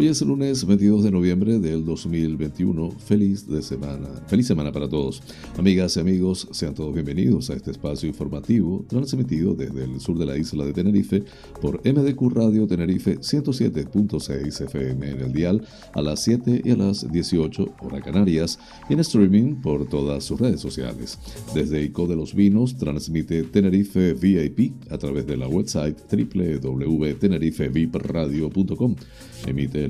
Hoy es lunes 22 de noviembre del 2021. Feliz de semana. Feliz semana para todos. Amigas y amigos, sean todos bienvenidos a este espacio informativo transmitido desde el sur de la isla de Tenerife por MDQ Radio Tenerife 107.6 FM en el dial a las 7 y a las 18 hora Canarias y en streaming por todas sus redes sociales. Desde ICO de los Vinos transmite Tenerife VIP a través de la website www.tenerifevipradio.com. Emite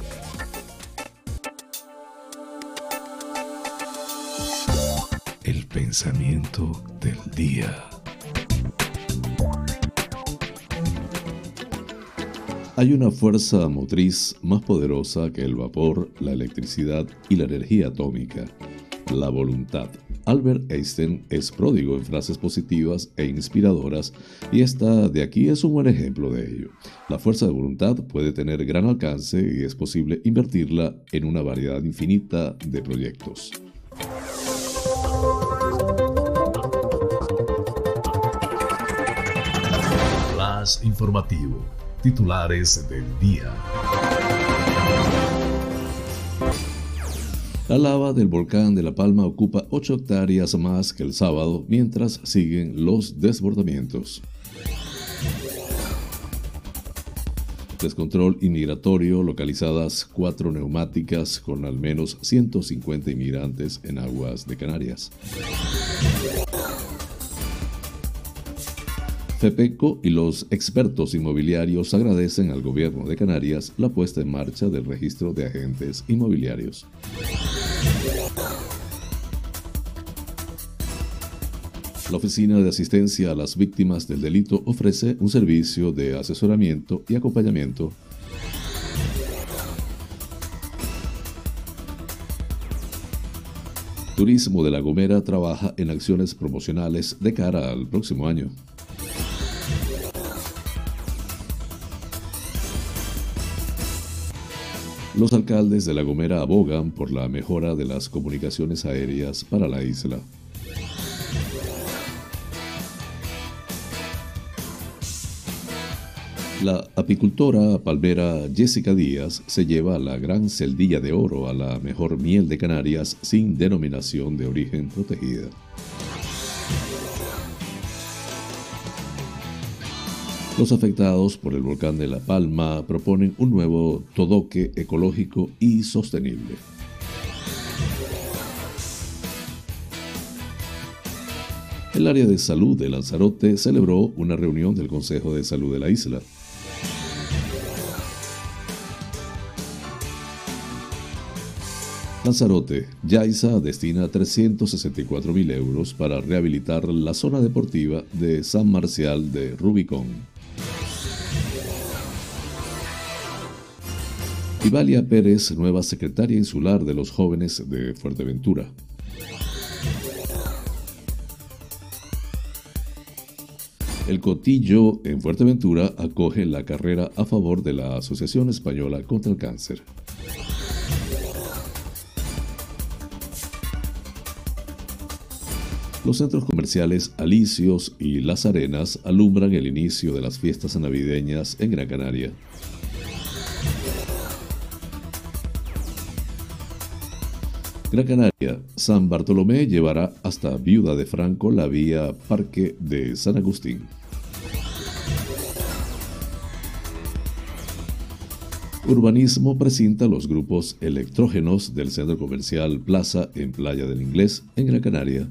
Pensamiento del día. Hay una fuerza motriz más poderosa que el vapor, la electricidad y la energía atómica, la voluntad. Albert Einstein es pródigo en frases positivas e inspiradoras y esta de aquí es un buen ejemplo de ello. La fuerza de voluntad puede tener gran alcance y es posible invertirla en una variedad infinita de proyectos. Informativo. Titulares del día. La lava del volcán de La Palma ocupa 8 hectáreas más que el sábado mientras siguen los desbordamientos. Descontrol inmigratorio, localizadas cuatro neumáticas con al menos 150 inmigrantes en aguas de Canarias. FEPECO y los expertos inmobiliarios agradecen al gobierno de Canarias la puesta en marcha del registro de agentes inmobiliarios. La Oficina de Asistencia a las Víctimas del Delito ofrece un servicio de asesoramiento y acompañamiento Turismo de La Gomera trabaja en acciones promocionales de cara al próximo año. Los alcaldes de La Gomera abogan por la mejora de las comunicaciones aéreas para la isla. La apicultora palmera Jessica Díaz se lleva la gran celdilla de oro a la mejor miel de Canarias sin denominación de origen protegida. Los afectados por el volcán de La Palma proponen un nuevo todoque ecológico y sostenible. El área de salud de Lanzarote celebró una reunión del Consejo de Salud de la isla. Lanzarote, Yaiza destina 364 mil euros para rehabilitar la zona deportiva de San Marcial de Rubicón. Ivalia Pérez, nueva secretaria insular de los jóvenes de Fuerteventura. El Cotillo en Fuerteventura acoge la carrera a favor de la Asociación Española contra el Cáncer. Los centros comerciales Alicios y Las Arenas alumbran el inicio de las fiestas navideñas en Gran Canaria. Gran Canaria, San Bartolomé llevará hasta Viuda de Franco la vía Parque de San Agustín. Urbanismo presenta los grupos electrógenos del centro comercial Plaza en Playa del Inglés, en Gran Canaria.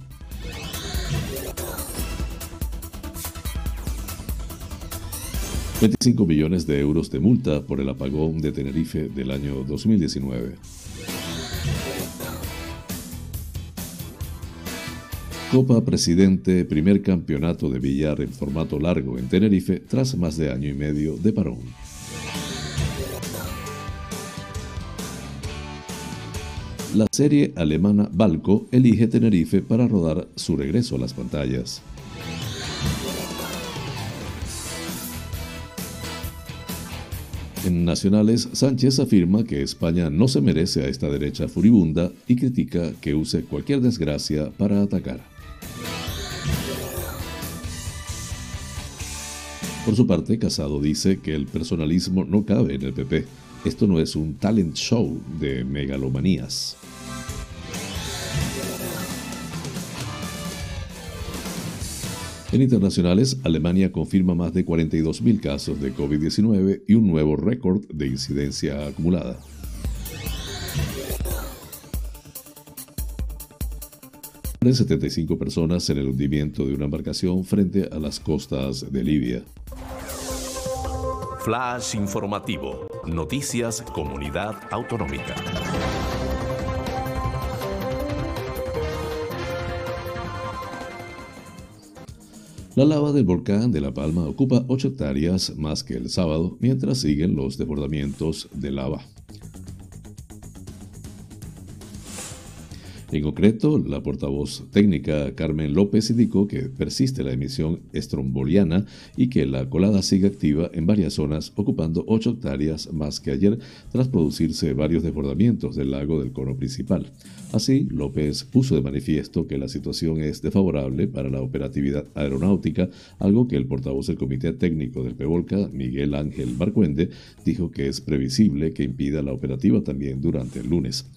25 millones de euros de multa por el apagón de Tenerife del año 2019. Copa Presidente, primer campeonato de billar en formato largo en Tenerife tras más de año y medio de parón. La serie alemana Balco elige Tenerife para rodar su regreso a las pantallas. En Nacionales, Sánchez afirma que España no se merece a esta derecha furibunda y critica que use cualquier desgracia para atacar. Por su parte, Casado dice que el personalismo no cabe en el PP. Esto no es un talent show de megalomanías. En internacionales, Alemania confirma más de 42.000 casos de COVID-19 y un nuevo récord de incidencia acumulada. Mueren 75 personas en el hundimiento de una embarcación frente a las costas de Libia. Flash informativo. Noticias Comunidad Autonómica. La lava del volcán de La Palma ocupa 8 hectáreas más que el sábado, mientras siguen los desbordamientos de lava. En concreto, la portavoz técnica Carmen López indicó que persiste la emisión estromboliana y que la colada sigue activa en varias zonas, ocupando 8 hectáreas más que ayer, tras producirse varios desbordamientos del lago del cono principal. Así, López puso de manifiesto que la situación es desfavorable para la operatividad aeronáutica, algo que el portavoz del Comité Técnico del PEVOLCA, Miguel Ángel Marcuende, dijo que es previsible que impida la operativa también durante el lunes.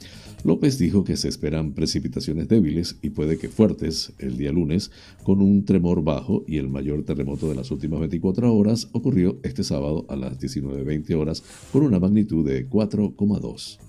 López dijo que se esperan precipitaciones débiles y puede que fuertes el día lunes, con un tremor bajo y el mayor terremoto de las últimas 24 horas ocurrió este sábado a las 19.20 horas con una magnitud de 4,2.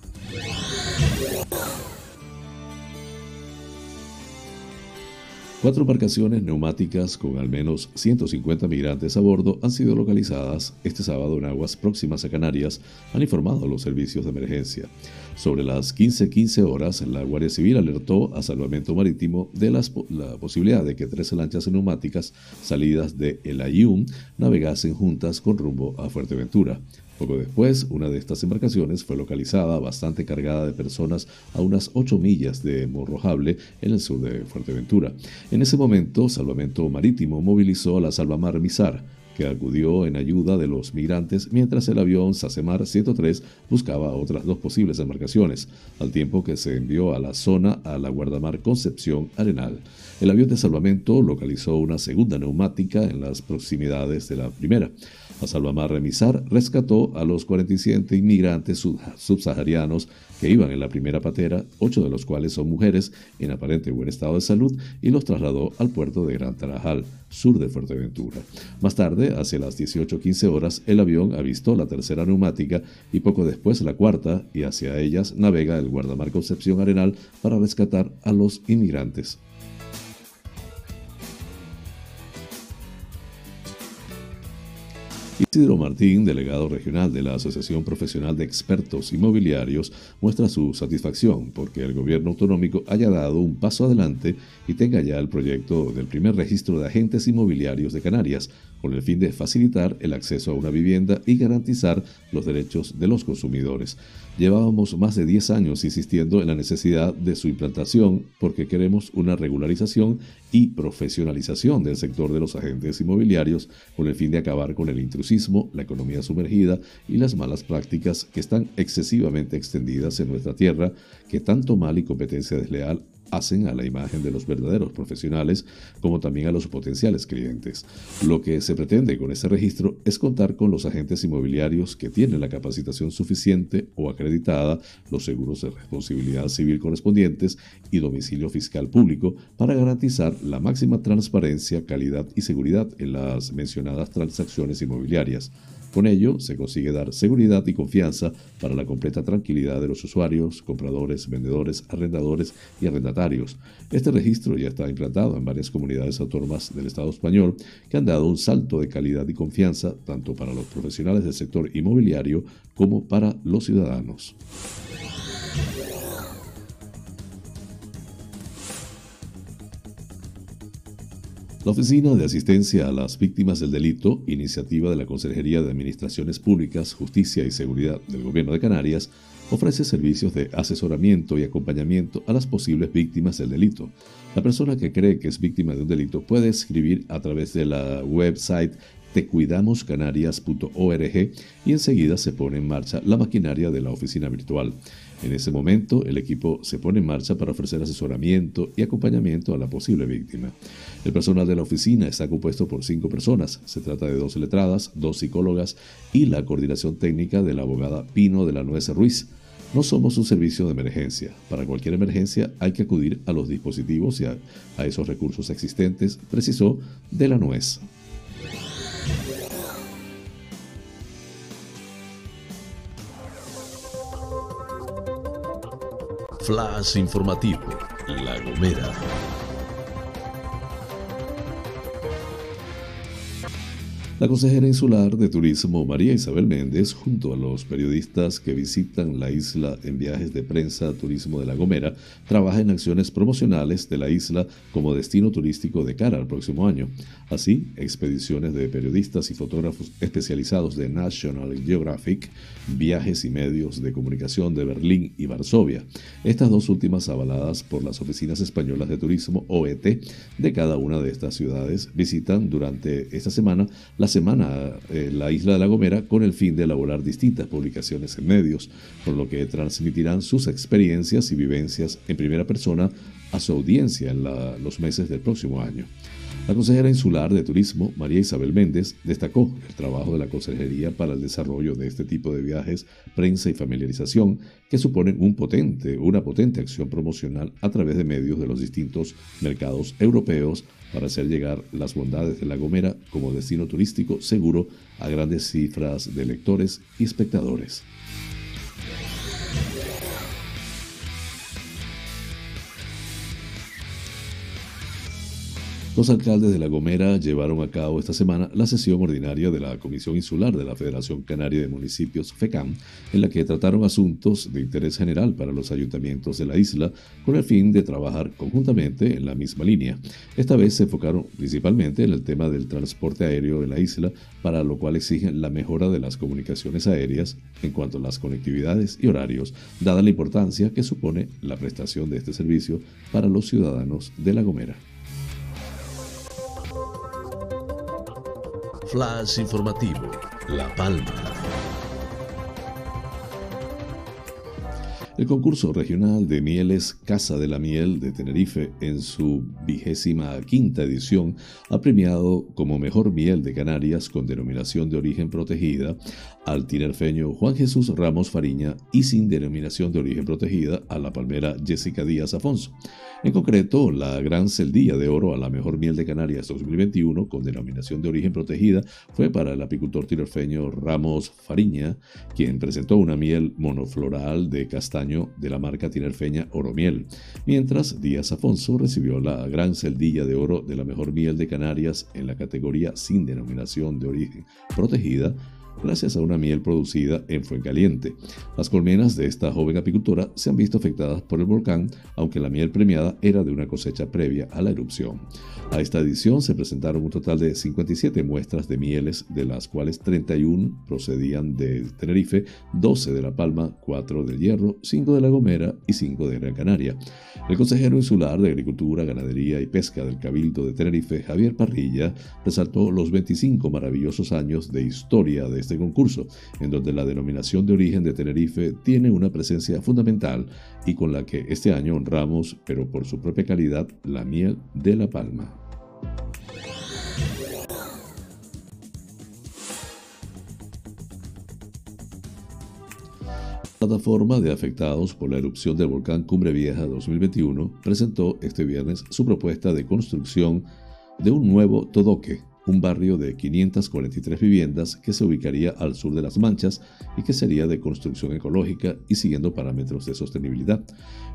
Cuatro embarcaciones neumáticas con al menos 150 migrantes a bordo han sido localizadas este sábado en aguas próximas a Canarias, han informado los servicios de emergencia. Sobre las 15:15 horas, la Guardia Civil alertó a Salvamento Marítimo de la posibilidad de que tres lanchas neumáticas salidas de El Ayun navegasen juntas con rumbo a Fuerteventura. Poco después, una de estas embarcaciones fue localizada bastante cargada de personas a unas 8 millas de Morrojable, en el sur de Fuerteventura. En ese momento, Salvamento Marítimo movilizó a la Salvamar Mizar, que acudió en ayuda de los migrantes mientras el avión Sasemar 103 buscaba otras dos posibles embarcaciones, al tiempo que se envió a la zona a la guardamar Concepción Arenal. El avión de salvamento localizó una segunda neumática en las proximidades de la primera. A Salvamar Remisar rescató a los 47 inmigrantes subsaharianos que iban en la primera patera, ocho de los cuales son mujeres en aparente buen estado de salud, y los trasladó al puerto de Gran Tarajal, sur de Fuerteventura. Más tarde, hacia las 18.15 horas, el avión avistó la tercera neumática y poco después la cuarta, y hacia ellas navega el guardamar Concepción Arenal para rescatar a los inmigrantes. Isidro Martín, delegado regional de la Asociación Profesional de Expertos Inmobiliarios, muestra su satisfacción porque el gobierno autonómico haya dado un paso adelante y tenga ya el proyecto del primer registro de agentes inmobiliarios de Canarias, con el fin de facilitar el acceso a una vivienda y garantizar los derechos de los consumidores. Llevábamos más de 10 años insistiendo en la necesidad de su implantación porque queremos una regularización y profesionalización del sector de los agentes inmobiliarios con el fin de acabar con el intrusismo, la economía sumergida y las malas prácticas que están excesivamente extendidas en nuestra tierra, que tanto mal y competencia desleal hacen a la imagen de los verdaderos profesionales como también a los potenciales clientes. Lo que se pretende con este registro es contar con los agentes inmobiliarios que tienen la capacitación suficiente o acreditada, los seguros de responsabilidad civil correspondientes y domicilio fiscal público para garantizar la máxima transparencia, calidad y seguridad en las mencionadas transacciones inmobiliarias. Con ello, se consigue dar seguridad y confianza para la completa tranquilidad de los usuarios, compradores, vendedores, arrendadores y arrendatarios. Este registro ya está implantado en varias comunidades autónomas del Estado español que han dado un salto de calidad y confianza tanto para los profesionales del sector inmobiliario como para los ciudadanos. La Oficina de Asistencia a las Víctimas del Delito, iniciativa de la Consejería de Administraciones Públicas, Justicia y Seguridad del Gobierno de Canarias, ofrece servicios de asesoramiento y acompañamiento a las posibles víctimas del delito. La persona que cree que es víctima de un delito puede escribir a través de la website tecuidamoscanarias.org y enseguida se pone en marcha la maquinaria de la oficina virtual. En ese momento, el equipo se pone en marcha para ofrecer asesoramiento y acompañamiento a la posible víctima. El personal de la oficina está compuesto por cinco personas. Se trata de dos letradas, dos psicólogas y la coordinación técnica de la abogada Pino de la Nuez Ruiz. No somos un servicio de emergencia. Para cualquier emergencia hay que acudir a los dispositivos y a, esos recursos existentes, precisó de la Nuez. Flash informativo, La Gomera. La consejera insular de turismo María Isabel Méndez, junto a los periodistas que visitan la isla en viajes de prensa Turismo de La Gomera, trabaja en acciones promocionales de la isla como destino turístico de cara al próximo año. Así, expediciones de periodistas y fotógrafos especializados de National Geographic, viajes y medios de comunicación de Berlín y Varsovia, estas dos últimas avaladas por las oficinas españolas de turismo OET de cada una de estas ciudades, visitan durante esta semana eh, la isla de La Gomera con el fin de elaborar distintas publicaciones en medios, por lo que transmitirán sus experiencias y vivencias en primera persona a su audiencia en los meses del próximo año. La consejera insular de Turismo, María Isabel Méndez, destacó el trabajo de la Consejería para el desarrollo de este tipo de viajes, prensa y familiarización, que suponen una potente acción promocional a través de medios de los distintos mercados europeos para hacer llegar las bondades de La Gomera como destino turístico seguro a grandes cifras de lectores y espectadores. Los alcaldes de La Gomera llevaron a cabo esta semana la sesión ordinaria de la Comisión Insular de la Federación Canaria de Municipios, FECAM, en la que trataron asuntos de interés general para los ayuntamientos de la isla con el fin de trabajar conjuntamente en la misma línea. Esta vez se enfocaron principalmente en el tema del transporte aéreo en la isla, para lo cual exigen la mejora de las comunicaciones aéreas en cuanto a las conectividades y horarios, dada la importancia que supone la prestación de este servicio para los ciudadanos de La Gomera. Flash informativo, La Palma. El concurso regional de mieles Casa de la Miel de Tenerife en su vigésima quinta edición ha premiado como mejor miel de Canarias con denominación de origen protegida al tinerfeño Juan Jesús Ramos Fariña y sin denominación de origen protegida a la palmera Jessica Díaz Afonso. En concreto, la Gran Celdilla de Oro a la mejor miel de Canarias 2021 con denominación de origen protegida fue para el apicultor tinerfeño Ramos Fariña, quien presentó una miel monofloral de de la marca tinerfeña Oromiel, mientras Díaz Afonso recibió la Gran Celdilla de Oro de la mejor miel de Canarias en la categoría sin denominación de origen protegida gracias a una miel producida en Fuencaliente. Las colmenas de esta joven apicultora se han visto afectadas por el volcán, aunque la miel premiada era de una cosecha previa a la erupción. A esta edición se presentaron un total de 57 muestras de mieles, de las cuales 31 procedían de Tenerife, 12 de La Palma, 4 del Hierro, 5 de La Gomera y 5 de Gran Canaria. El consejero insular de Agricultura, Ganadería y Pesca del Cabildo de Tenerife, Javier Parrilla, resaltó los 25 maravillosos años de historia de este concurso, en donde la denominación de origen de Tenerife tiene una presencia fundamental y con la que este año honramos, pero por su propia calidad, la miel de La Palma. La plataforma de afectados por la erupción del volcán Cumbre Vieja 2021 presentó este viernes su propuesta de construcción de un nuevo todoque un barrio de 543 viviendas que se ubicaría al sur de Las Manchas y que sería de construcción ecológica y siguiendo parámetros de sostenibilidad.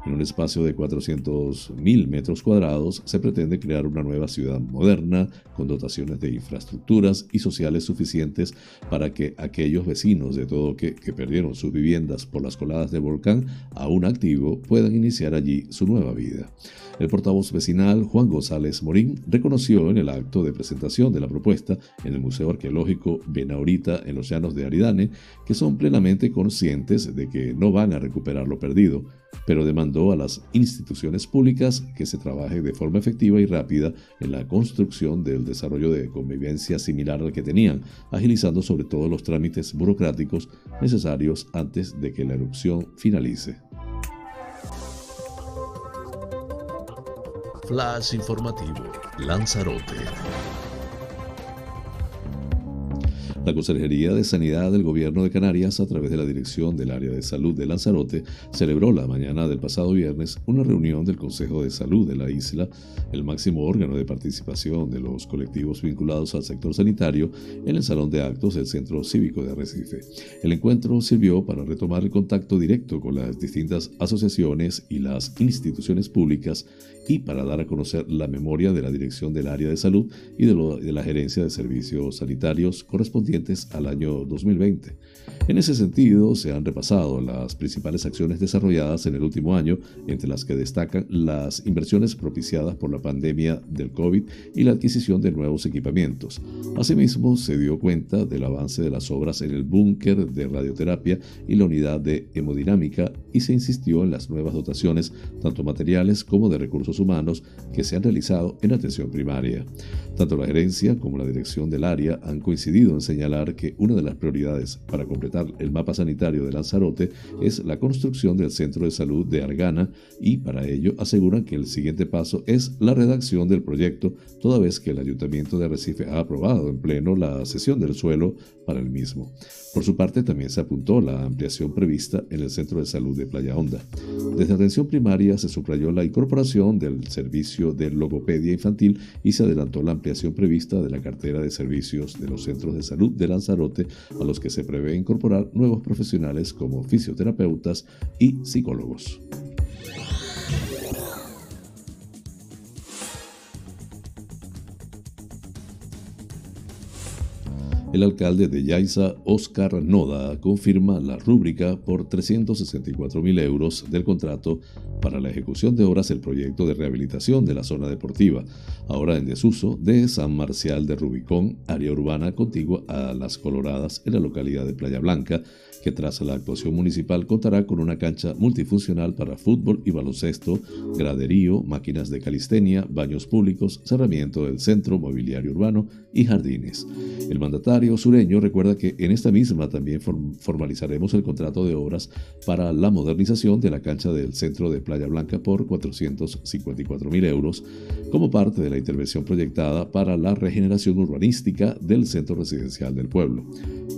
En un espacio de 400.000 metros cuadrados se pretende crear una nueva ciudad moderna con dotaciones de infraestructuras y sociales suficientes para que aquellos vecinos de todo que, perdieron sus viviendas por las coladas del volcán aún activo puedan iniciar allí su nueva vida. El portavoz vecinal Juan González Morín reconoció en el acto de presentación de la propuesta en el Museo Arqueológico Benaurita en los Llanos de Aridane que son plenamente conscientes de que no van a recuperar lo perdido, pero demandó a las instituciones públicas que se trabaje de forma efectiva y rápida en la construcción del desarrollo de convivencia similar al que tenían, agilizando sobre todo los trámites burocráticos necesarios antes de que la erupción finalice. Flash informativo, Lanzarote. La Consejería de Sanidad del Gobierno de Canarias, a través de la Dirección del Área de Salud de Lanzarote, celebró la mañana del pasado viernes una reunión del Consejo de Salud de la isla, el máximo órgano de participación de los colectivos vinculados al sector sanitario, en el Salón de Actos del Centro Cívico de Arrecife. El encuentro sirvió para retomar el contacto directo con las distintas asociaciones y las instituciones públicas y para dar a conocer la memoria de la Dirección del Área de Salud y de, de la Gerencia de Servicios Sanitarios correspondientes al año 2020. En ese sentido, se han repasado las principales acciones desarrolladas en el último año, entre las que destacan las inversiones propiciadas por la pandemia del COVID y la adquisición de nuevos equipamientos. Asimismo, se dio cuenta del avance de las obras en el búnker de radioterapia y la unidad de hemodinámica y se insistió en las nuevas dotaciones, tanto materiales como de recursos humanos, que se han realizado en atención primaria. Tanto la gerencia como la dirección del área han coincidido en señalar que una de las prioridades para completar el mapa sanitario de Lanzarote es la construcción del centro de salud de Argana y para ello aseguran que el siguiente paso es la redacción del proyecto, toda vez que el Ayuntamiento de Arrecife ha aprobado en pleno la cesión del suelo para el mismo. Por su parte, también se apuntó la ampliación prevista en el Centro de Salud de Playa Honda. Desde atención primaria se subrayó la incorporación del servicio de logopedia infantil y se adelantó la ampliación prevista de la cartera de servicios de los centros de salud de Lanzarote, a los que se prevé incorporar nuevos profesionales como fisioterapeutas y psicólogos. El alcalde de Yaiza, Oscar Noda, confirma la rúbrica por 364 mil euros del contrato para la ejecución de obras del proyecto de rehabilitación de la zona deportiva, ahora en desuso, de San Marcial de Rubicón, área urbana contigua a Las Coloradas en la localidad de Playa Blanca, que tras la actuación municipal contará con una cancha multifuncional para fútbol y baloncesto, graderío, máquinas de calistenia, baños públicos, cerramiento del centro, mobiliario urbano y jardines. El mandatario sureño recuerda que en esta misma también formalizaremos el contrato de obras para la modernización de la cancha del centro de Playa Blanca por 454 mil euros como parte de la intervención proyectada para la regeneración urbanística del centro residencial del pueblo.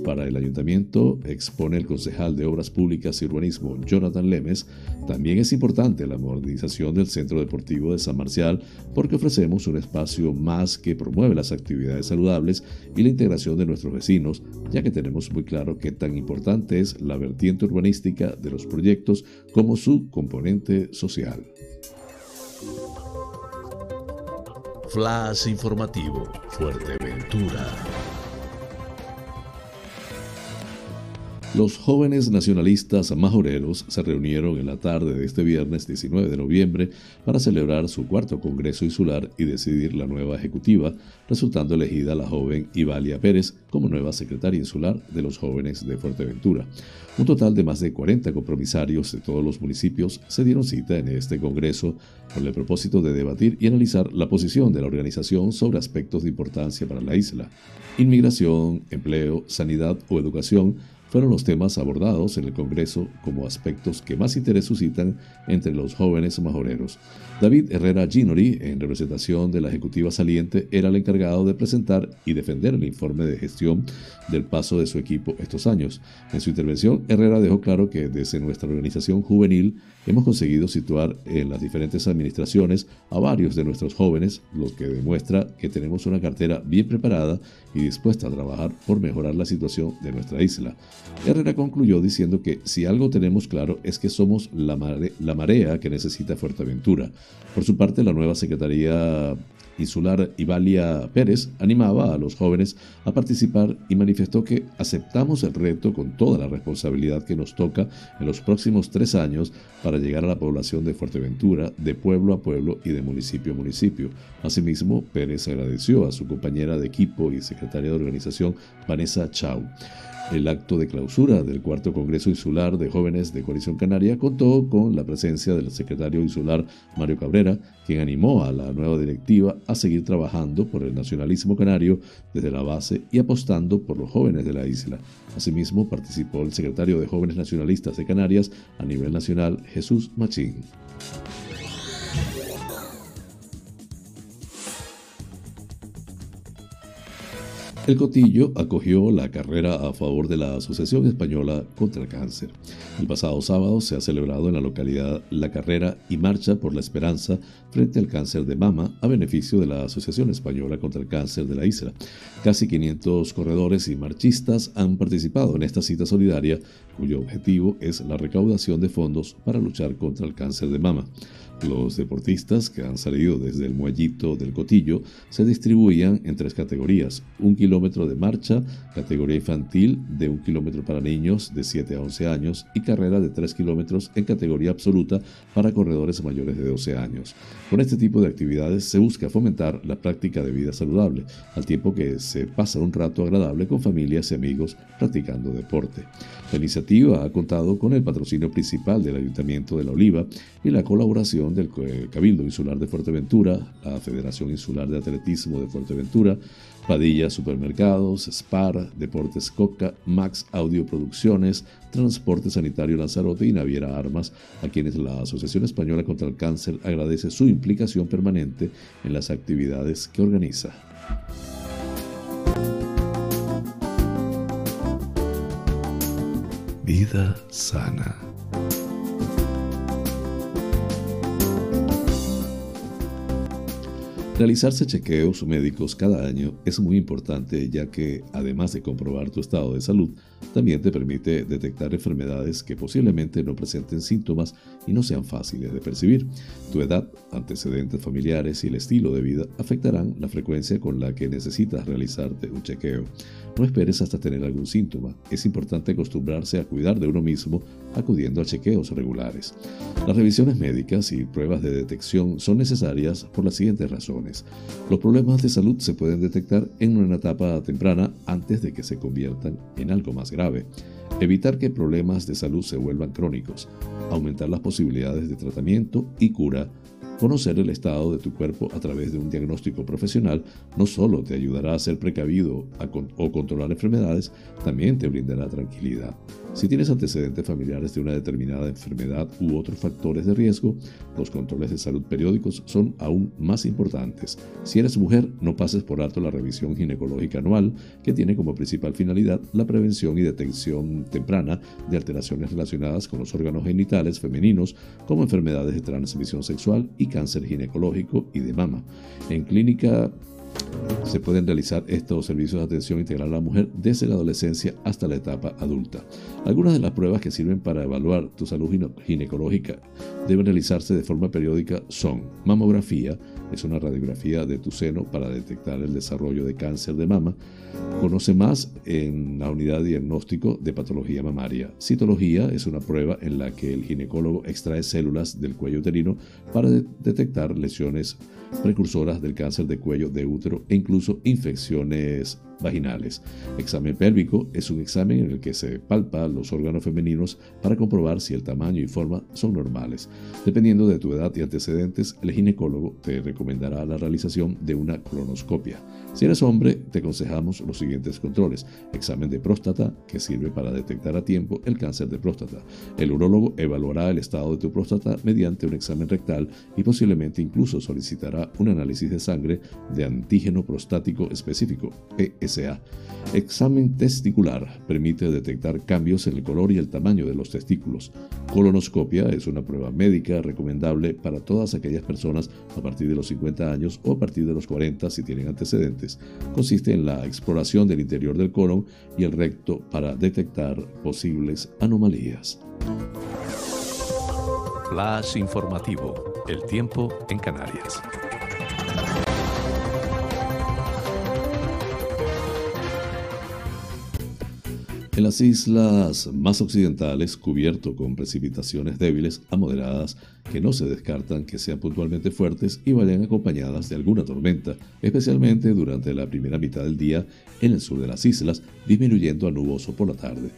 Para el ayuntamiento, expone el concejal de Obras Públicas y Urbanismo, Jonathan Lemes, también es importante la modernización del Centro Deportivo de San Marcial porque ofrecemos un espacio más que promueve las actividades saludables y la integración de nuestros vecinos, ya que tenemos muy claro que tan importante es la vertiente urbanística de los proyectos como su componente social. Flash informativo, Fuerteventura. Los jóvenes nacionalistas majoreros se reunieron en la tarde de este viernes 19 de noviembre para celebrar su cuarto Congreso Insular y decidir la nueva ejecutiva, resultando elegida la joven Ivalia Pérez como nueva secretaria insular de los jóvenes de Fuerteventura. Un total de más de 40 compromisarios de todos los municipios se dieron cita en este Congreso con el propósito de debatir y analizar la posición de la organización sobre aspectos de importancia para la isla. Inmigración, empleo, sanidad o educación fueron los temas abordados en el Congreso como aspectos que más interés suscitan entre los jóvenes majoreros. David Herrera Ginori, en representación de la Ejecutiva saliente, era el encargado de presentar y defender el informe de gestión del paso de su equipo estos años. En su intervención, Herrera dejó claro que desde nuestra organización juvenil hemos conseguido situar en las diferentes administraciones a varios de nuestros jóvenes, lo que demuestra que tenemos una cartera bien preparada y dispuesta a trabajar por mejorar la situación de nuestra isla. Herrera concluyó diciendo que si algo tenemos claro es que somos la, la marea que necesita Fuerteventura. Por su parte, la nueva Secretaría insular Ivalia Pérez animaba a los jóvenes a participar y manifestó que aceptamos el reto con toda la responsabilidad que nos toca en los próximos tres años para llegar a la población de Fuerteventura, de pueblo a pueblo y de municipio a municipio. Asimismo, Pérez agradeció a su compañera de equipo y secretaria de organización, Vanessa Chau. El acto de clausura del cuarto Congreso Insular de Jóvenes de Coalición Canaria contó con la presencia del secretario insular Mario Cabrera, quien animó a la nueva directiva a seguir trabajando por el nacionalismo canario desde la base y apostando por los jóvenes de la isla. Asimismo, participó el secretario de Jóvenes Nacionalistas de Canarias a nivel nacional, Jesús Machín. El Cotillo acogió la carrera a favor de la Asociación Española contra el Cáncer. El pasado sábado se ha celebrado en la localidad la carrera y marcha por la esperanza frente al cáncer de mama a beneficio de la Asociación Española contra el Cáncer de la isla. Casi 500 corredores y marchistas han participado en esta cita solidaria cuyo objetivo es la recaudación de fondos para luchar contra el cáncer de mama. Los deportistas que han salido desde el muellito del Cotillo se distribuían en tres categorías. Un kilómetro de marcha, categoría infantil de un kilómetro para niños de 7 a 11 años y carrera de 3 kilómetros en categoría absoluta para corredores mayores de 12 años. Con este tipo de actividades se busca fomentar la práctica de vida saludable, al tiempo que se pasa un rato agradable con familias y amigos practicando deporte. La iniciativa ha contado con el patrocinio principal del Ayuntamiento de La Oliva y la colaboración del Cabildo Insular de Fuerteventura, la Federación Insular de Atletismo de Fuerteventura, Padilla Supermercados, SPAR, Deportes Coca, Max Audio Producciones, Transporte Sanitario Lanzarote y Naviera Armas, a quienes la Asociación Española contra el Cáncer agradece su implicación permanente en las actividades que organiza. Vida sana. Realizarse chequeos médicos cada año es muy importante ya que, además de comprobar tu estado de salud, también te permite detectar enfermedades que posiblemente no presenten síntomas y no sean fáciles de percibir. Tu edad, antecedentes familiares y el estilo de vida afectarán la frecuencia con la que necesitas realizarte un chequeo. No esperes hasta tener algún síntoma. Es importante acostumbrarse a cuidar de uno mismo acudiendo a chequeos regulares. Las revisiones médicas y pruebas de detección son necesarias por las siguientes razones. Los problemas de salud se pueden detectar en una etapa temprana antes de que se conviertan en algo más grave. Evitar que problemas de salud se vuelvan crónicos. Aumentar las posibilidades de tratamiento y cura Conocer el estado de tu cuerpo a través de un diagnóstico profesional no solo te ayudará a ser precavido o controlar enfermedades, también te brindará tranquilidad. Si tienes antecedentes familiares de una determinada enfermedad u otros factores de riesgo, los controles de salud periódicos son aún más importantes. Si eres mujer, no pases por alto la revisión ginecológica anual, que tiene como principal finalidad la prevención y detección temprana de alteraciones relacionadas con los órganos genitales femeninos, como enfermedades de transmisión sexual y cáncer ginecológico y de mama. En clínica se pueden realizar estos servicios de atención integral a la mujer desde la adolescencia hasta la etapa adulta. Algunas de las pruebas que sirven para evaluar tu salud ginecológica deben realizarse de forma periódica son mamografía, es una radiografía de tu seno para detectar el desarrollo de cáncer de mama. Conoce más en la unidad de diagnóstico de patología mamaria. Citología es una prueba en la que el ginecólogo extrae células del cuello uterino para detectar lesiones precursoras del cáncer de cuello de útero e incluso infecciones vaginales. Examen pélvico es un examen en el que se palpa los órganos femeninos para comprobar si el tamaño y forma son normales. Dependiendo de tu edad y antecedentes, el ginecólogo te recomendará la realización de una colonoscopia. Si eres hombre, te aconsejamos los siguientes controles. Examen de próstata, que sirve para detectar a tiempo el cáncer de próstata. El urólogo evaluará el estado de tu próstata mediante un examen rectal y posiblemente incluso solicitará un análisis de sangre de antígeno prostático específico, PSA. Examen testicular permite detectar cambios en el color y el tamaño de los testículos. Colonoscopia es una prueba médica recomendable para todas aquellas personas a partir de los 50 años o a partir de los 40 si tienen antecedentes. Consiste en la exploración del interior del colon y el recto para detectar posibles anomalías. Flash informativo. El tiempo en Canarias. En las islas más occidentales, cubierto con precipitaciones débiles a moderadas que no se descartan que sean puntualmente fuertes y vayan acompañadas de alguna tormenta, especialmente durante la primera mitad del día en el sur de las islas, disminuyendo a nuboso por la tarde.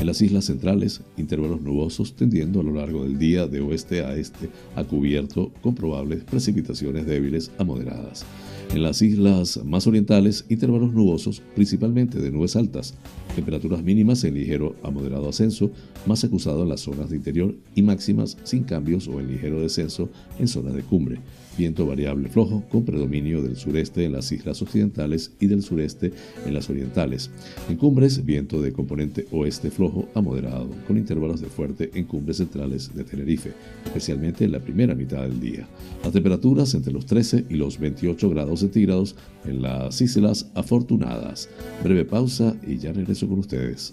En las islas centrales, intervalos nubosos tendiendo a lo largo del día de oeste a este a cubierto con probables precipitaciones débiles a moderadas. En las islas más orientales, intervalos nubosos, principalmente de nubes altas, temperaturas mínimas en ligero a moderado ascenso, más acusado en las zonas de interior y máximas sin cambios o en ligero descenso en zonas de cumbre viento variable flojo con predominio del sureste en las islas occidentales y del sureste en las orientales. En cumbres, viento de componente oeste flojo a moderado, con intervalos de fuerte en cumbres centrales de Tenerife, especialmente en la primera mitad del día. Las temperaturas entre los 13 y los 28 grados centígrados en las islas afortunadas. Breve pausa y ya regreso con ustedes.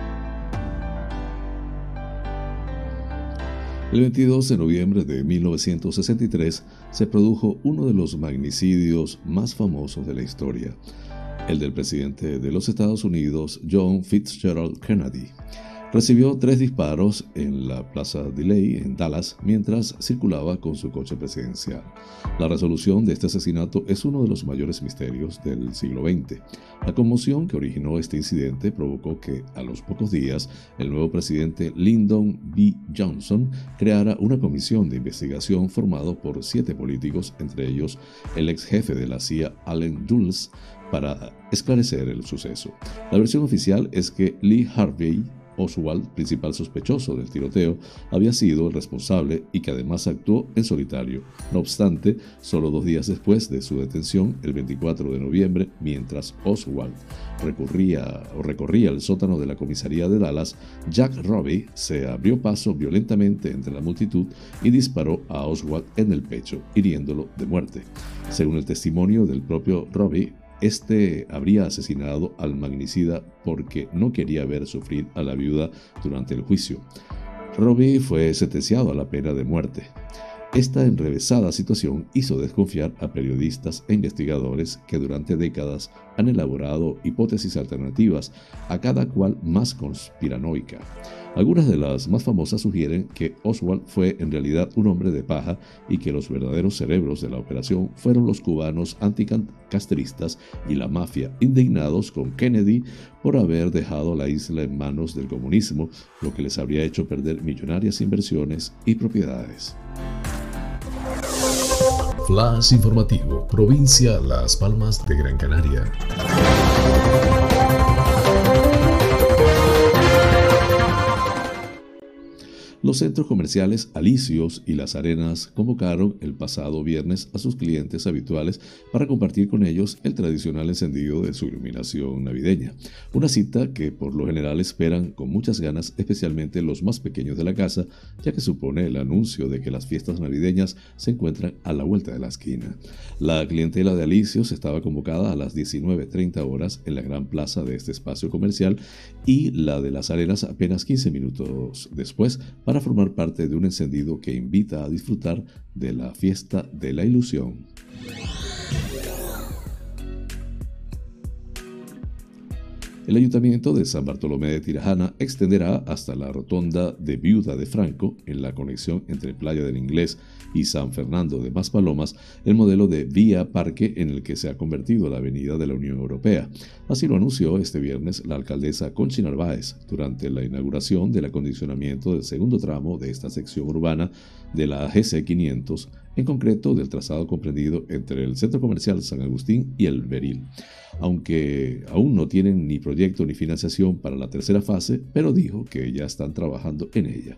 El 22 de noviembre de 1963 se produjo uno de los magnicidios más famosos de la historia, el del presidente de los Estados Unidos, John Fitzgerald Kennedy. Recibió tres disparos en la Plaza Delay en Dallas mientras circulaba con su coche presidencial. La resolución de este asesinato es uno de los mayores misterios del siglo XX. La conmoción que originó este incidente provocó que, a los pocos días, el nuevo presidente Lyndon B. Johnson creara una comisión de investigación formado por siete políticos, entre ellos el ex jefe de la CIA, Allen Dulles, para esclarecer el suceso. La versión oficial es que Lee Harvey Oswald, principal sospechoso del tiroteo, había sido el responsable y que además actuó en solitario. No obstante, solo dos días después de su detención, el 24 de noviembre, mientras Oswald recorría el sótano de la comisaría de Dallas, Jack Robbie se abrió paso violentamente entre la multitud y disparó a Oswald en el pecho, hiriéndolo de muerte. Según el testimonio del propio Robbie, este habría asesinado al magnicida porque no quería ver sufrir a la viuda durante el juicio. Robbie fue sentenciado a la pena de muerte. Esta enrevesada situación hizo desconfiar a periodistas e investigadores que durante décadas han elaborado hipótesis alternativas, a cada cual más conspiranoica. Algunas de las más famosas sugieren que Oswald fue en realidad un hombre de paja y que los verdaderos cerebros de la operación fueron los cubanos anticastristas y la mafia, indignados con Kennedy por haber dejado la isla en manos del comunismo, lo que les habría hecho perder millonarias inversiones y propiedades. Flash informativo, provincia Las Palmas de Gran Canaria. Los centros comerciales Alicios y Las Arenas convocaron el pasado viernes a sus clientes habituales para compartir con ellos el tradicional encendido de su iluminación navideña. Una cita que por lo general esperan con muchas ganas, especialmente los más pequeños de la casa, ya que supone el anuncio de que las fiestas navideñas se encuentran a la vuelta de la esquina. La clientela de Alicios estaba convocada a las 19.30 horas en la gran plaza de este espacio comercial y la de Las Arenas apenas 15 minutos después formar parte de un encendido que invita a disfrutar de la fiesta de la ilusión. El ayuntamiento de San Bartolomé de Tirajana extenderá hasta la rotonda de Viuda de Franco, en la conexión entre Playa del Inglés y San Fernando de Maspalomas, el modelo de vía parque en el que se ha convertido la avenida de la Unión Europea. Así lo anunció este viernes la alcaldesa Conchi Narváez durante la inauguración del acondicionamiento del segundo tramo de esta sección urbana de la GC 500 en concreto del trazado comprendido entre el Centro Comercial San Agustín y el Beril, aunque aún no tienen ni proyecto ni financiación para la tercera fase, pero dijo que ya están trabajando en ella.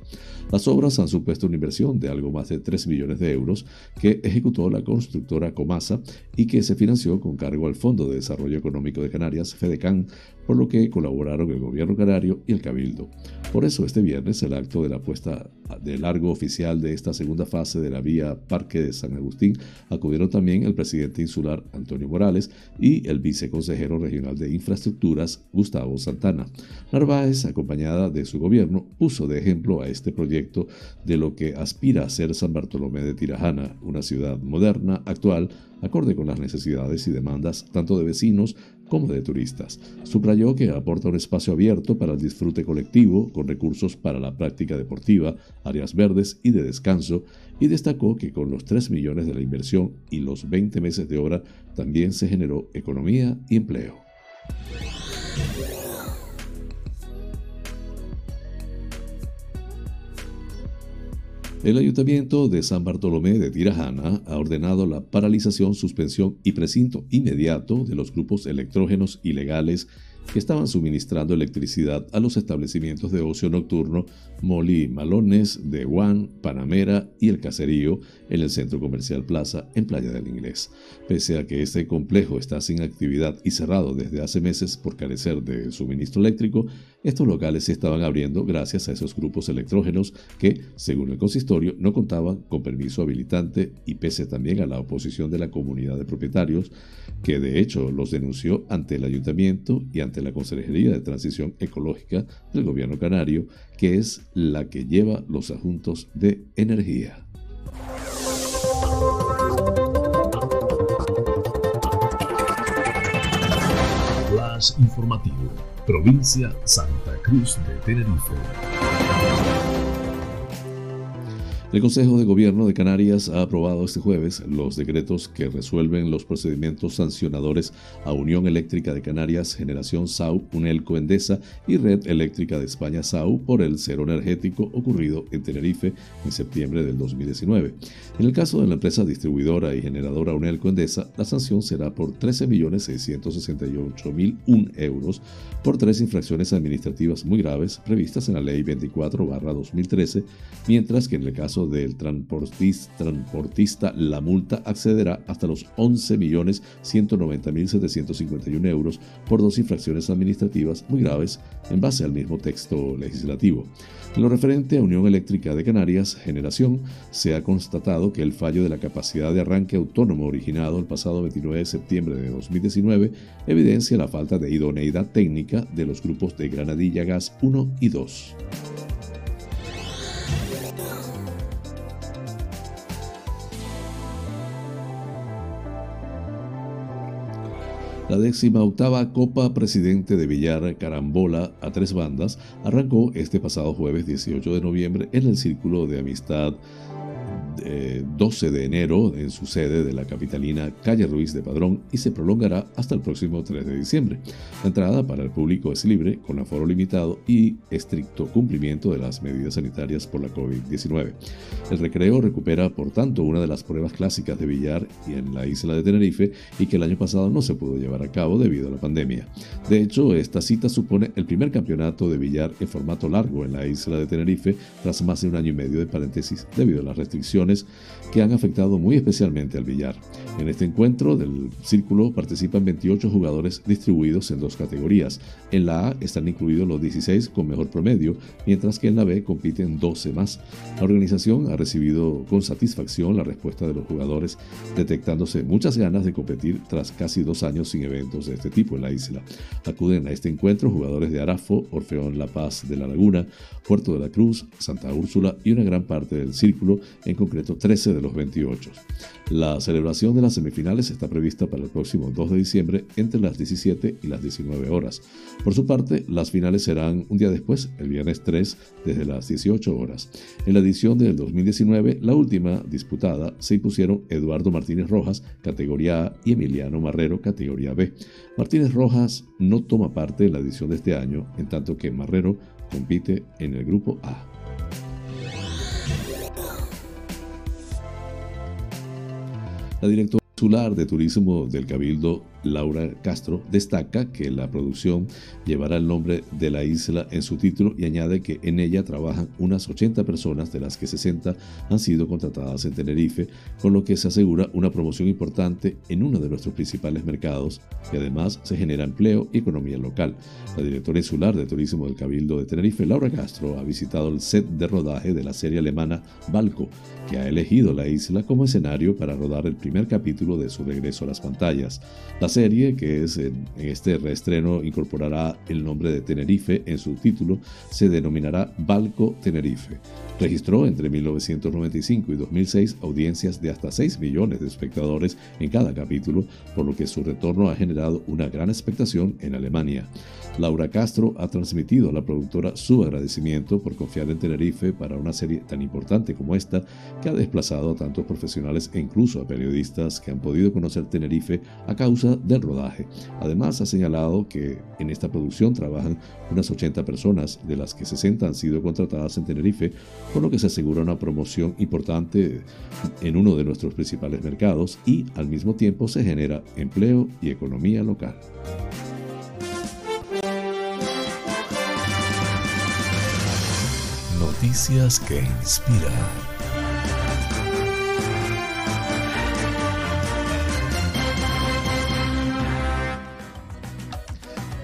Las obras han supuesto una inversión de algo más de 3 millones de euros que ejecutó la constructora Comasa y que se financió con cargo al Fondo de Desarrollo Económico de Canarias, FEDECAN, por lo que colaboraron el gobierno canario y el Cabildo. Por eso este viernes el acto de la puesta de largo oficial de esta segunda fase de la vía Parque de San Agustín acudieron también el presidente insular Antonio Morales y el viceconsejero regional de infraestructuras Gustavo Santana. Narváez, acompañada de su gobierno, puso de ejemplo a este proyecto de lo que aspira a ser San Bartolomé de Tirajana, una ciudad moderna, actual, acorde con las necesidades y demandas tanto de vecinos como de turistas. Subrayó que aporta un espacio abierto para el disfrute colectivo, con recursos para la práctica deportiva, áreas verdes y de descanso, y destacó que con los 3 millones de la inversión y los 20 meses de obra también se generó economía y empleo. El Ayuntamiento de San Bartolomé de Tirajana ha ordenado la paralización, suspensión y precinto inmediato de los grupos electrógenos ilegales que estaban suministrando electricidad a los establecimientos de ocio nocturno Molly Malones de Juan, Panamera y El Caserío en el Centro Comercial Plaza en Playa del Inglés. Pese a que este complejo está sin actividad y cerrado desde hace meses por carecer de suministro eléctrico, estos locales se estaban abriendo gracias a esos grupos electrógenos que, según el consistorio, no contaban con permiso habilitante y pese también a la oposición de la comunidad de propietarios, que de hecho los denunció ante el ayuntamiento y ante la Consejería de Transición Ecológica del Gobierno Canario, que es la que lleva los asuntos de energía. Flash informativo, provincia Santa Cruz de Tenerife. El Consejo de Gobierno de Canarias ha aprobado este jueves los decretos que resuelven los procedimientos sancionadores a Unión Eléctrica de Canarias, Generación SAU, Unelco Endesa y Red Eléctrica de España SAU por el cero energético ocurrido en Tenerife en septiembre del 2019. En el caso de la empresa distribuidora y generadora Unelco Endesa, la sanción será por 13.668.001 euros por tres infracciones administrativas muy graves previstas en la Ley 24-2013, mientras que en el caso del transportista, la multa accederá hasta los 11.190.751 euros por dos infracciones administrativas muy graves en base al mismo texto legislativo. En lo referente a Unión Eléctrica de Canarias, Generación, se ha constatado que el fallo de la capacidad de arranque autónomo originado el pasado 29 de septiembre de 2019 evidencia la falta de idoneidad técnica de los grupos de Granadilla Gas 1 y 2. La décima octava Copa Presidente de Villar Carambola a tres bandas arrancó este pasado jueves 18 de noviembre en el Círculo de Amistad 12 de enero en su sede de la capitalina Calle Ruiz de Padrón y se prolongará hasta el próximo 3 de diciembre. La entrada para el público es libre, con aforo limitado y estricto cumplimiento de las medidas sanitarias por la COVID-19. El recreo recupera, por tanto, una de las pruebas clásicas de billar y en la isla de Tenerife y que el año pasado no se pudo llevar a cabo debido a la pandemia. De hecho, esta cita supone el primer campeonato de billar en formato largo en la isla de Tenerife tras más de un año y medio de paréntesis debido a las restricciones que han afectado muy especialmente al billar. En este encuentro del círculo participan 28 jugadores distribuidos en dos categorías. En la A están incluidos los 16 con mejor promedio, mientras que en la B compiten 12 más. La organización ha recibido con satisfacción la respuesta de los jugadores, detectándose muchas ganas de competir tras casi dos años sin eventos de este tipo en la isla. Acuden a este encuentro jugadores de Arafo, Orfeón La Paz de la Laguna, Puerto de la Cruz, Santa Úrsula y una gran parte del círculo, en concreto 13 de los 28. La celebración de las semifinales está prevista para el próximo 2 de diciembre entre las 17 y las 19 horas. Por su parte, las finales serán un día después, el viernes 3, desde las 18 horas. En la edición del 2019, la última disputada, se impusieron Eduardo Martínez Rojas, categoría A, y Emiliano Marrero, categoría B. Martínez Rojas no toma parte en la edición de este año, en tanto que Marrero compite en el grupo A. La directora de Turismo del Cabildo Laura Castro, destaca que la producción llevará el nombre de la isla en su título y añade que en ella trabajan unas 80 personas, de las que 60 han sido contratadas en Tenerife, con lo que se asegura una promoción importante en uno de nuestros principales mercados y además se genera empleo y economía local. La directora insular de Turismo del Cabildo de Tenerife, Laura Castro, ha visitado el set de rodaje de la serie alemana Balco, que ha elegido la isla como escenario para rodar el primer capítulo de su regreso a las pantallas serie, que es en, este reestreno, incorporará el nombre de Tenerife en su título, se denominará Balco Tenerife. Registró entre 1995 y 2006 audiencias de hasta 6 millones de espectadores en cada capítulo, por lo que su retorno ha generado una gran expectación en Alemania. Laura Castro ha transmitido a la productora su agradecimiento por confiar en Tenerife para una serie tan importante como esta, que ha desplazado a tantos profesionales e incluso a periodistas que han podido conocer Tenerife a causa del rodaje. Además, ha señalado que en esta producción trabajan unas 80 personas, de las que 60 han sido contratadas en Tenerife, con lo que se asegura una promoción importante en uno de nuestros principales mercados y al mismo tiempo se genera empleo y economía local. Noticias que inspiran.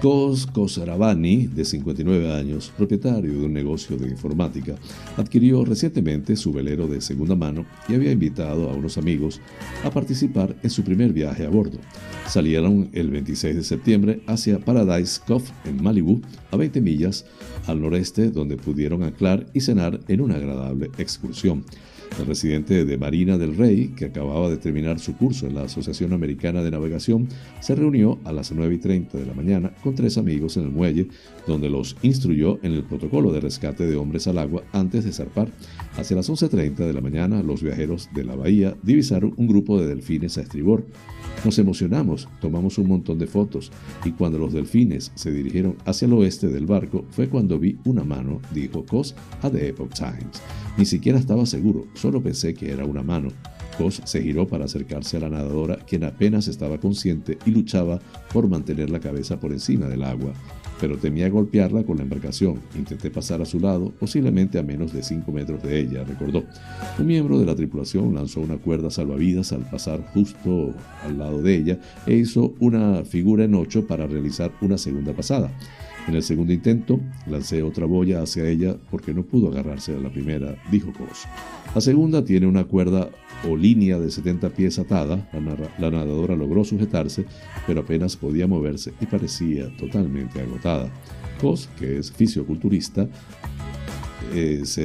Kos Kosarabani, de 59 años, propietario de un negocio de informática, adquirió recientemente su velero de segunda mano y había invitado a unos amigos a participar en su primer viaje a bordo. Salieron el 26 de septiembre hacia Paradise Cove en Malibu, a 20 millas al noreste, donde pudieron anclar y cenar en una agradable excursión. El residente de Marina del Rey, que acababa de terminar su curso en la Asociación Americana de Navegación, se reunió a las 9 y 30 de la mañana con tres amigos en el muelle, donde los instruyó en el protocolo de rescate de hombres al agua antes de zarpar. Hacia las 11.30 de la mañana, los viajeros de la bahía divisaron un grupo de delfines a estribor. Nos emocionamos, tomamos un montón de fotos, y cuando los delfines se dirigieron hacia el oeste del barco fue cuando vi una mano, dijo Cos a The Epoch Times. Ni siquiera estaba seguro, solo pensé que era una mano. Cos se giró para acercarse a la nadadora, quien apenas estaba consciente y luchaba por mantener la cabeza por encima del agua pero temía golpearla con la embarcación. Intenté pasar a su lado, posiblemente a menos de 5 metros de ella, recordó. Un miembro de la tripulación lanzó una cuerda salvavidas al pasar justo al lado de ella e hizo una figura en ocho para realizar una segunda pasada. En el segundo intento, lancé otra boya hacia ella porque no pudo agarrarse a la primera, dijo Cos. La segunda tiene una cuerda o línea de 70 pies atada. La, nadadora logró sujetarse, pero apenas podía moverse y parecía totalmente agotada. Cos, que es fisioculturista, eh, se,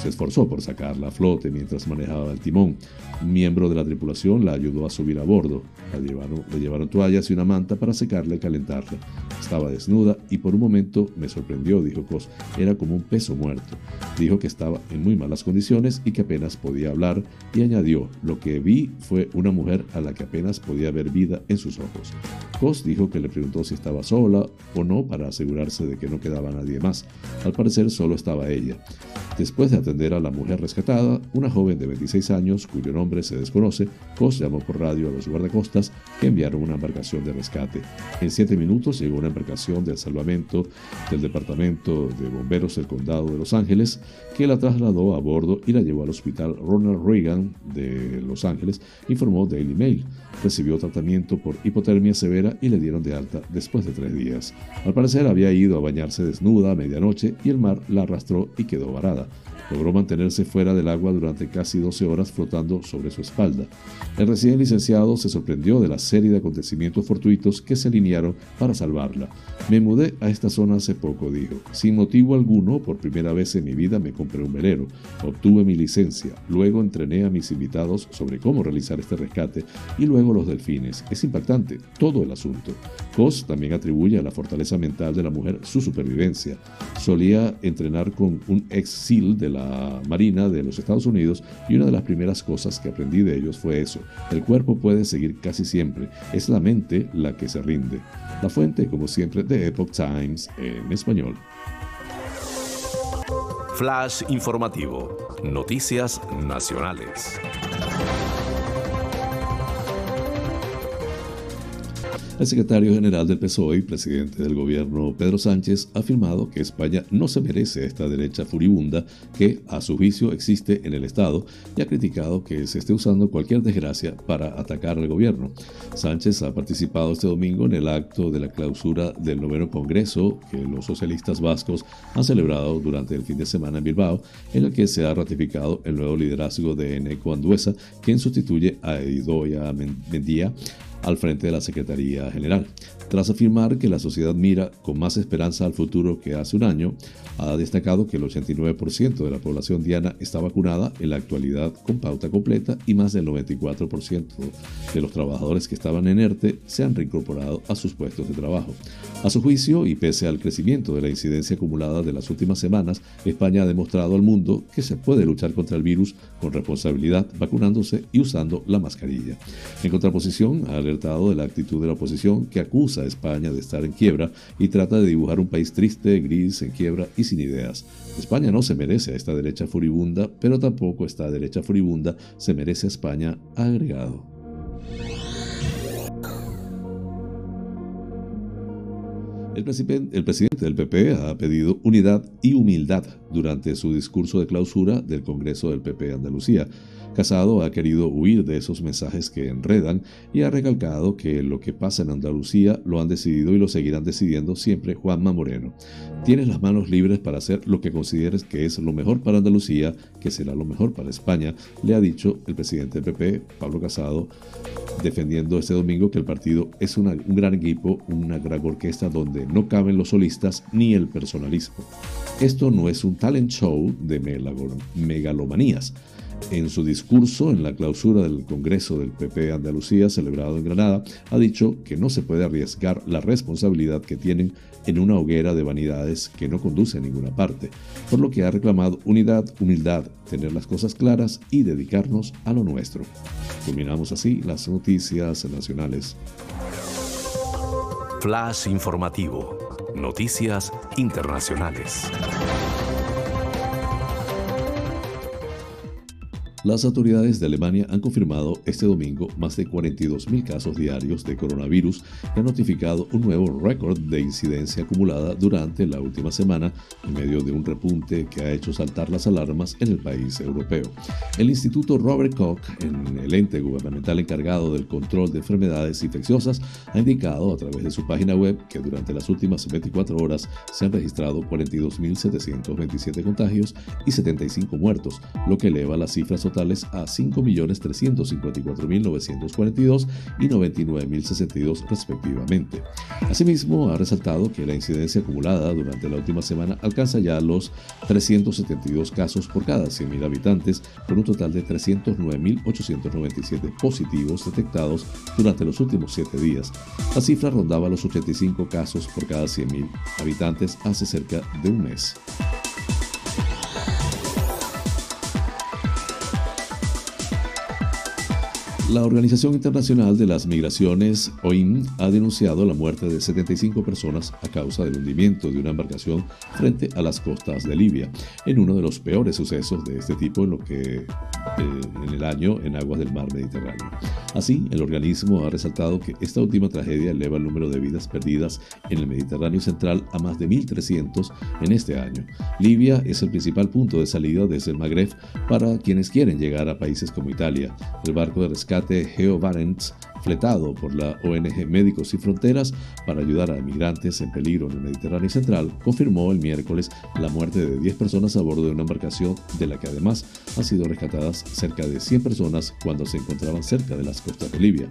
se esforzó por sacarla a flote mientras manejaba el timón. Un miembro de la tripulación la ayudó a subir a bordo. La llevaron, le llevaron toallas y una manta para secarla y calentarla. Estaba desnuda y por un momento me sorprendió, dijo Cos. Era como un peso muerto. Dijo que estaba en muy malas condiciones y que apenas podía hablar y añadió, lo que vi fue una mujer a la que apenas podía ver vida en sus ojos. Cos dijo que le preguntó si estaba sola o no para asegurarse de que no quedaba nadie más. Al parecer solo estaba ella. Después de atender a la mujer rescatada, una joven de 26 años, cuyo nombre se desconoce, Cos llamó por radio a los guardacostas que enviaron una embarcación de rescate. En siete minutos llegó una embarcación de salvamento del Departamento de Bomberos del Condado de Los Ángeles, que la trasladó a bordo y la llevó al Hospital Ronald Reagan de Los Ángeles, informó Daily Mail. Recibió tratamiento por hipotermia severa y le dieron de alta después de tres días. Al parecer había ido a bañarse desnuda a medianoche y el mar la arrastró y quedó varada. Logró mantenerse fuera del agua durante casi 12 horas flotando sobre su espalda. El recién licenciado se sorprendió de la serie de acontecimientos fortuitos que se alinearon para salvarla. Me mudé a esta zona hace poco, dijo. Sin motivo alguno, por primera vez en mi vida me compré un velero. Obtuve mi licencia. Luego entrené a mis invitados sobre cómo realizar este rescate y luego los delfines. Es impactante todo el asunto. Cos también atribuye a la fortaleza mental de la mujer su supervivencia. Solía entrenar con un ex SEAL de la Marina de los Estados Unidos y una de las primeras cosas que aprendí de ellos fue eso. El cuerpo puede seguir casi siempre, es la mente la que se rinde. La fuente, como siempre, de Epoch Times en español. Flash informativo. Noticias nacionales. El secretario general del PSOE y presidente del gobierno, Pedro Sánchez, ha afirmado que España no se merece esta derecha furibunda que, a su juicio, existe en el Estado y ha criticado que se esté usando cualquier desgracia para atacar al gobierno. Sánchez ha participado este domingo en el acto de la clausura del noveno Congreso que los socialistas vascos han celebrado durante el fin de semana en Bilbao, en el que se ha ratificado el nuevo liderazgo de Eneco Anduesa, quien sustituye a Idoia Mendía al frente de la Secretaría General. Tras afirmar que la sociedad mira con más esperanza al futuro que hace un año, ha destacado que el 89% de la población diana está vacunada en la actualidad con pauta completa y más del 94% de los trabajadores que estaban en ERTE se han reincorporado a sus puestos de trabajo. A su juicio, y pese al crecimiento de la incidencia acumulada de las últimas semanas, España ha demostrado al mundo que se puede luchar contra el virus con responsabilidad, vacunándose y usando la mascarilla. En contraposición al alertado de la actitud de la oposición que acusa a España de estar en quiebra y trata de dibujar un país triste, gris, en quiebra y sin ideas. España no se merece a esta derecha furibunda, pero tampoco esta derecha furibunda se merece a España, agregado. El, presidente del PP ha pedido unidad y humildad durante su discurso de clausura del Congreso del PP Andalucía. Casado ha querido huir de esos mensajes que enredan y ha recalcado que lo que pasa en Andalucía lo han decidido y lo seguirán decidiendo siempre Juanma Moreno. Tienes las manos libres para hacer lo que consideres que es lo mejor para Andalucía, que será lo mejor para España, le ha dicho el presidente del PP, Pablo Casado, defendiendo este domingo que el partido es un gran equipo, una gran orquesta donde no caben los solistas ni el personalismo. Esto no es un talent show de megalomanías. En su discurso en la clausura del Congreso del PP Andalucía celebrado en Granada, ha dicho que no se puede arriesgar la responsabilidad que tienen en una hoguera de vanidades que no conduce a ninguna parte, por lo que ha reclamado unidad, humildad, tener las cosas claras y dedicarnos a lo nuestro. Culminamos así las noticias nacionales. Flash informativo. Noticias internacionales. Las autoridades de Alemania han confirmado este domingo más de 42.000 casos diarios de coronavirus y han notificado un nuevo récord de incidencia acumulada durante la última semana en medio de un repunte que ha hecho saltar las alarmas en el país europeo. El Instituto Robert Koch, en el ente gubernamental encargado del control de enfermedades infecciosas, ha indicado a través de su página web que durante las últimas 24 horas se han registrado 42.727 contagios y 75 muertos, lo que eleva las cifras totales a 5.354.942 y 99.062 respectivamente. Asimismo, ha resaltado que la incidencia acumulada durante la última semana alcanza ya los 372 casos por cada 100.000 habitantes, con un total de 309.897 positivos detectados durante los últimos 7 días. La cifra rondaba los 85 casos por cada 100.000 habitantes hace cerca de un mes. La Organización Internacional de las Migraciones, OIM, ha denunciado la muerte de 75 personas a causa del hundimiento de una embarcación frente a las costas de Libia, en uno de los peores sucesos de este tipo en lo que eh, en el año en aguas del mar Mediterráneo. Así, el organismo ha resaltado que esta última tragedia eleva el número de vidas perdidas en el Mediterráneo central a más de 1.300 en este año. Libia es el principal punto de salida desde el Magreb para quienes quieren llegar a países como Italia. El barco de rescate Geo Barents fletado por la ONG Médicos Sin Fronteras para ayudar a migrantes en peligro en el Mediterráneo Central, confirmó el miércoles la muerte de 10 personas a bordo de una embarcación de la que además han sido rescatadas cerca de 100 personas cuando se encontraban cerca de las costas de Libia.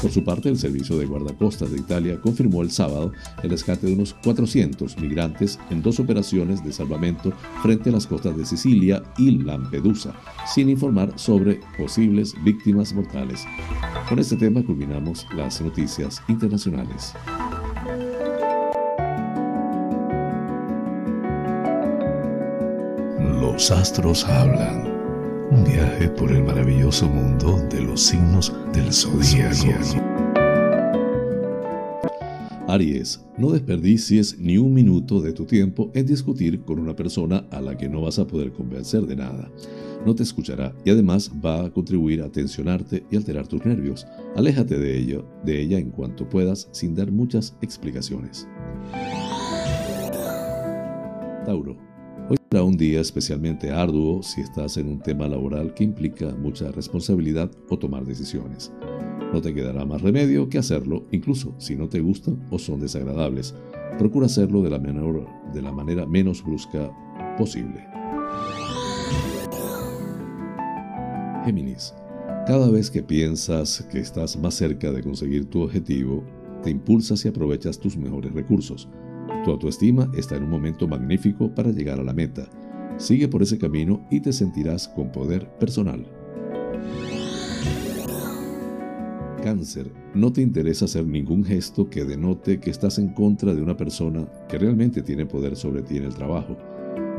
Por su parte, el Servicio de Guardacostas de Italia confirmó el sábado el rescate de unos 400 migrantes en dos operaciones de salvamento frente a las costas de Sicilia y Lampedusa, sin informar sobre posibles víctimas mortales. Con este tema culminamos las noticias internacionales. Los astros hablan. Un viaje por el maravilloso mundo de los signos del zodiaco. Aries, no desperdicies ni un minuto de tu tiempo en discutir con una persona a la que no vas a poder convencer de nada no te escuchará y además va a contribuir a tensionarte y alterar tus nervios. Aléjate de ello, de ella en cuanto puedas sin dar muchas explicaciones. Tauro. Hoy será un día especialmente arduo si estás en un tema laboral que implica mucha responsabilidad o tomar decisiones. No te quedará más remedio que hacerlo, incluso si no te gustan o son desagradables. Procura hacerlo de la, menor, de la manera menos brusca posible. Géminis, cada vez que piensas que estás más cerca de conseguir tu objetivo, te impulsas y aprovechas tus mejores recursos. Tu autoestima está en un momento magnífico para llegar a la meta. Sigue por ese camino y te sentirás con poder personal. Cáncer, no te interesa hacer ningún gesto que denote que estás en contra de una persona que realmente tiene poder sobre ti en el trabajo.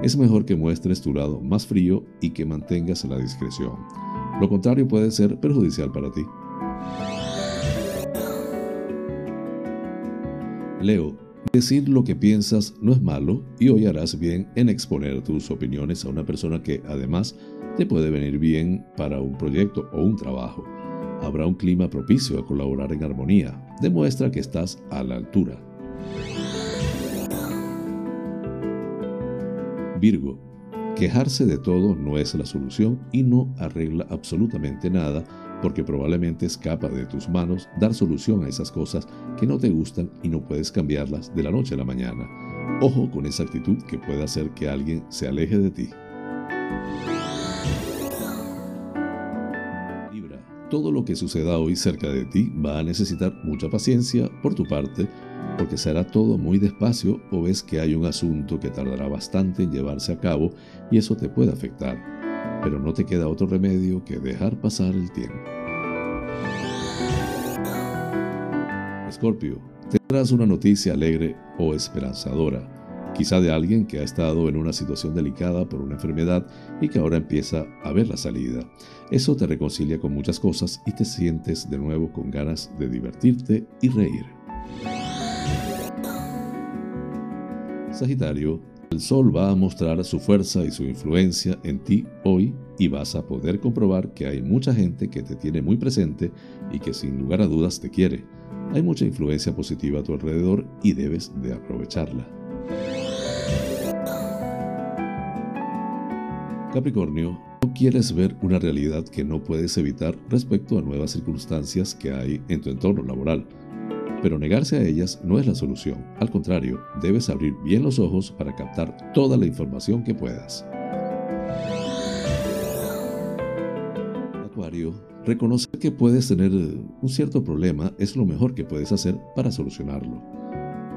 Es mejor que muestres tu lado más frío y que mantengas la discreción. Lo contrario puede ser perjudicial para ti. Leo, decir lo que piensas no es malo y hoy harás bien en exponer tus opiniones a una persona que además te puede venir bien para un proyecto o un trabajo. Habrá un clima propicio a colaborar en armonía. Demuestra que estás a la altura. Virgo, quejarse de todo no es la solución y no arregla absolutamente nada porque probablemente escapa de tus manos dar solución a esas cosas que no te gustan y no puedes cambiarlas de la noche a la mañana. Ojo con esa actitud que puede hacer que alguien se aleje de ti. Libra, todo lo que suceda hoy cerca de ti va a necesitar mucha paciencia por tu parte porque será todo muy despacio o ves que hay un asunto que tardará bastante en llevarse a cabo y eso te puede afectar. Pero no te queda otro remedio que dejar pasar el tiempo. Escorpio, tendrás una noticia alegre o esperanzadora, quizá de alguien que ha estado en una situación delicada por una enfermedad y que ahora empieza a ver la salida. Eso te reconcilia con muchas cosas y te sientes de nuevo con ganas de divertirte y reír. Sagitario, el Sol va a mostrar su fuerza y su influencia en ti hoy y vas a poder comprobar que hay mucha gente que te tiene muy presente y que sin lugar a dudas te quiere. Hay mucha influencia positiva a tu alrededor y debes de aprovecharla. Capricornio, no quieres ver una realidad que no puedes evitar respecto a nuevas circunstancias que hay en tu entorno laboral pero negarse a ellas no es la solución. Al contrario, debes abrir bien los ojos para captar toda la información que puedas. Acuario, reconocer que puedes tener un cierto problema es lo mejor que puedes hacer para solucionarlo.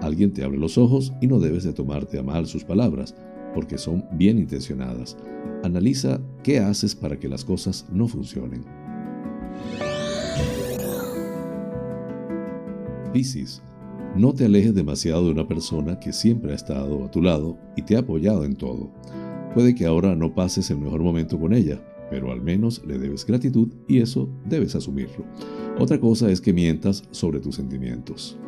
Alguien te abre los ojos y no debes de tomarte a mal sus palabras, porque son bien intencionadas. Analiza qué haces para que las cosas no funcionen. Piscis, no te alejes demasiado de una persona que siempre ha estado a tu lado y te ha apoyado en todo. Puede que ahora no pases el mejor momento con ella, pero al menos le debes gratitud y eso debes asumirlo. Otra cosa es que mientas sobre tus sentimientos.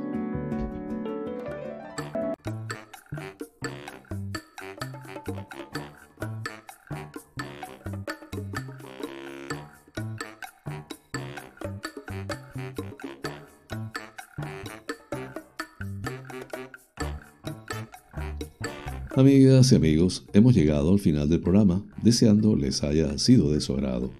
Amigas y amigos, hemos llegado al final del programa, deseando les haya sido de su agrado.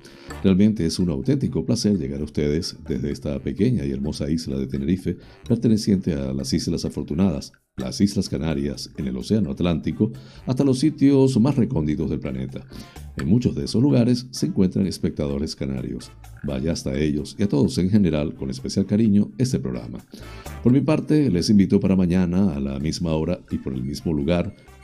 Realmente es un auténtico placer llegar a ustedes desde esta pequeña y hermosa isla de Tenerife, perteneciente a las Islas Afortunadas, las Islas Canarias, en el Océano Atlántico, hasta los sitios más recónditos del planeta. En muchos de esos lugares se encuentran espectadores canarios. Vaya hasta ellos y a todos en general con especial cariño este programa. Por mi parte, les invito para mañana a la misma hora y por el mismo lugar